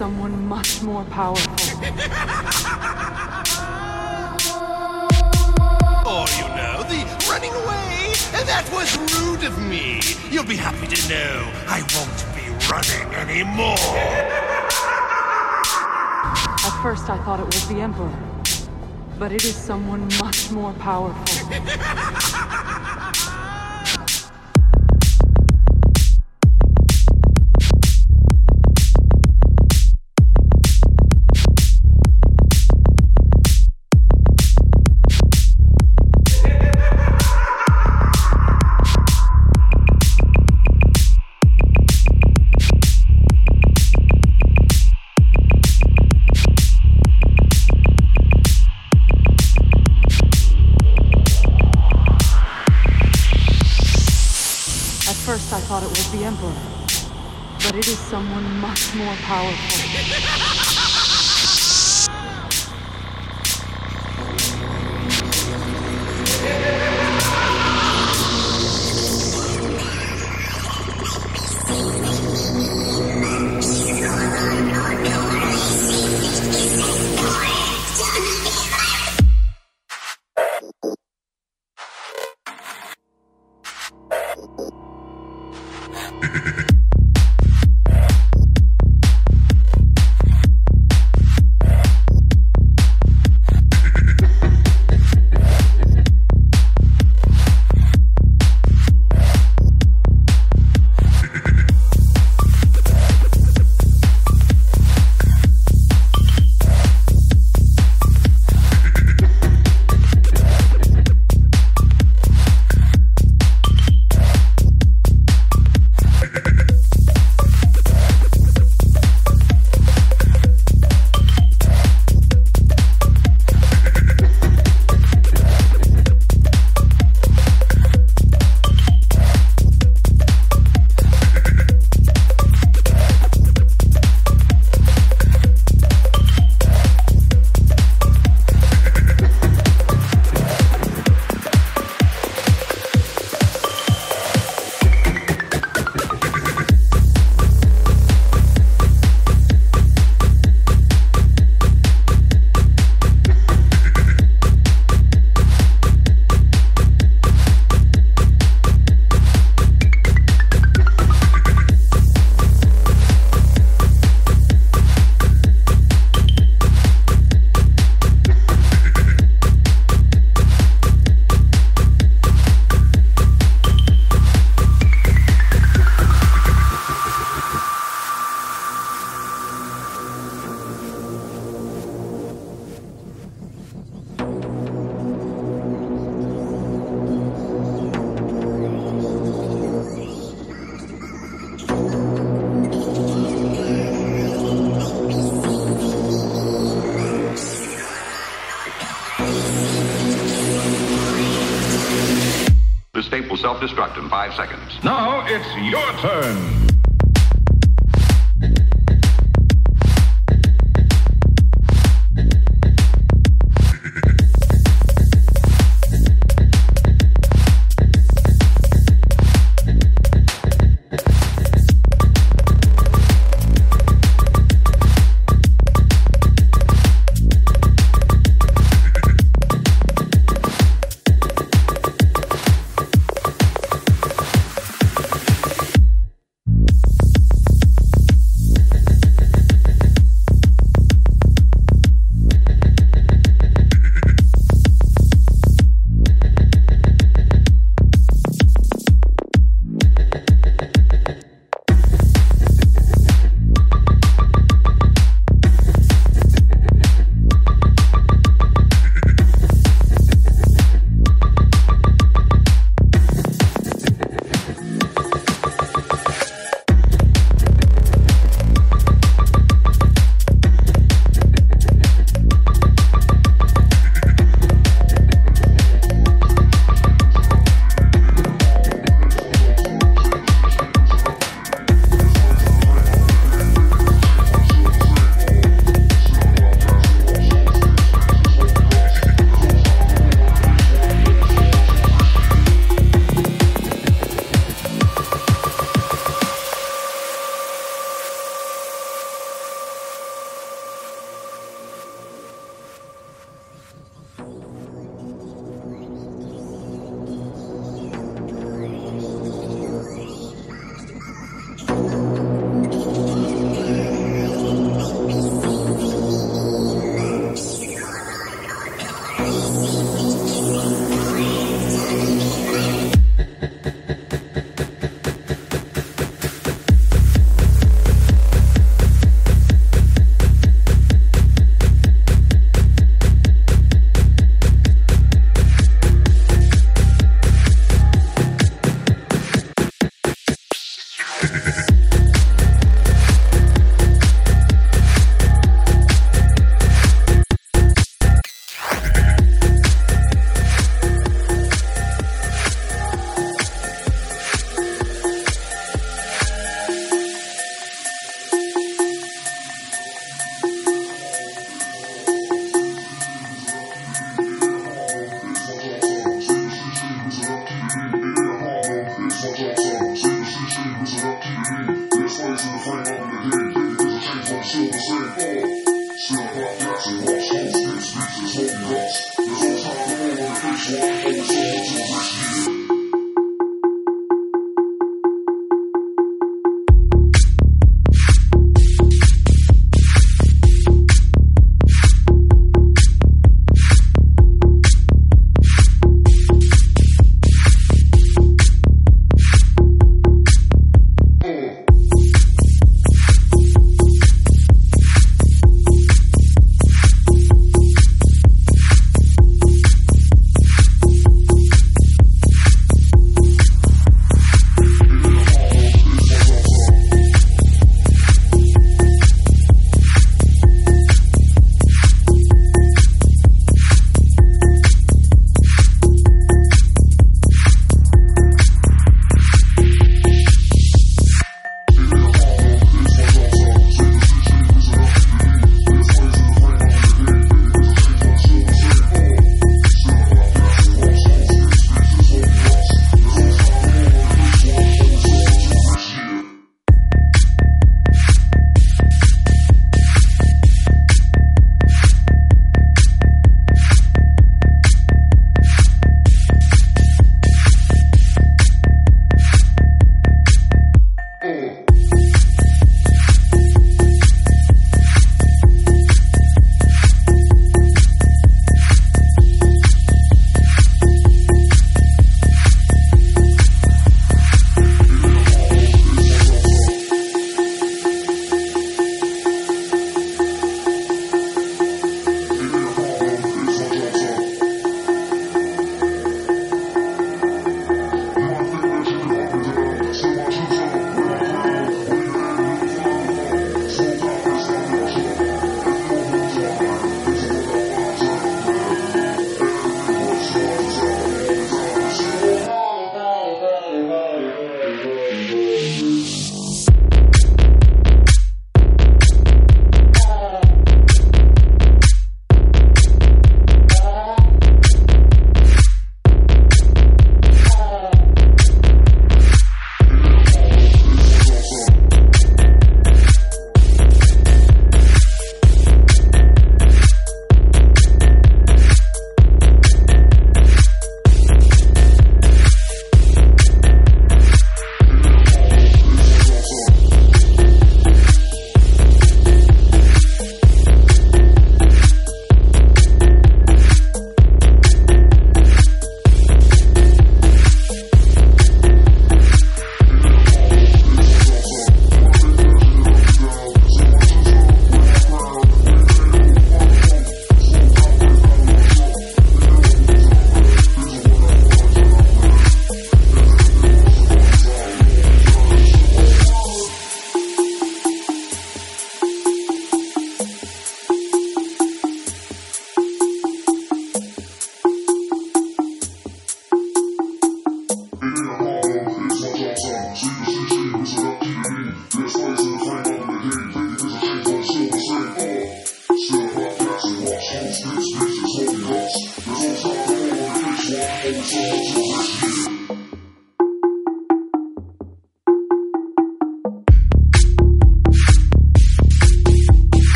someone much more powerful.